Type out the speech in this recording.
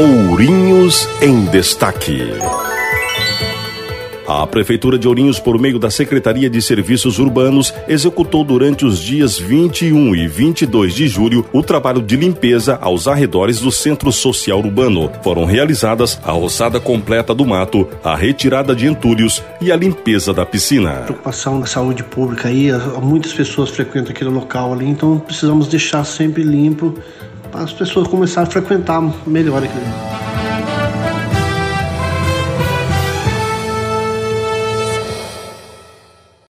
Ourinhos em Destaque. A Prefeitura de Ourinhos, por meio da Secretaria de Serviços Urbanos, executou durante os dias 21 e 22 de julho o trabalho de limpeza aos arredores do Centro Social Urbano. Foram realizadas a roçada completa do mato, a retirada de entulhos e a limpeza da piscina. Preocupação da saúde pública aí, muitas pessoas frequentam aquele local ali, então precisamos deixar sempre limpo as pessoas começarem a frequentar melhor aquele.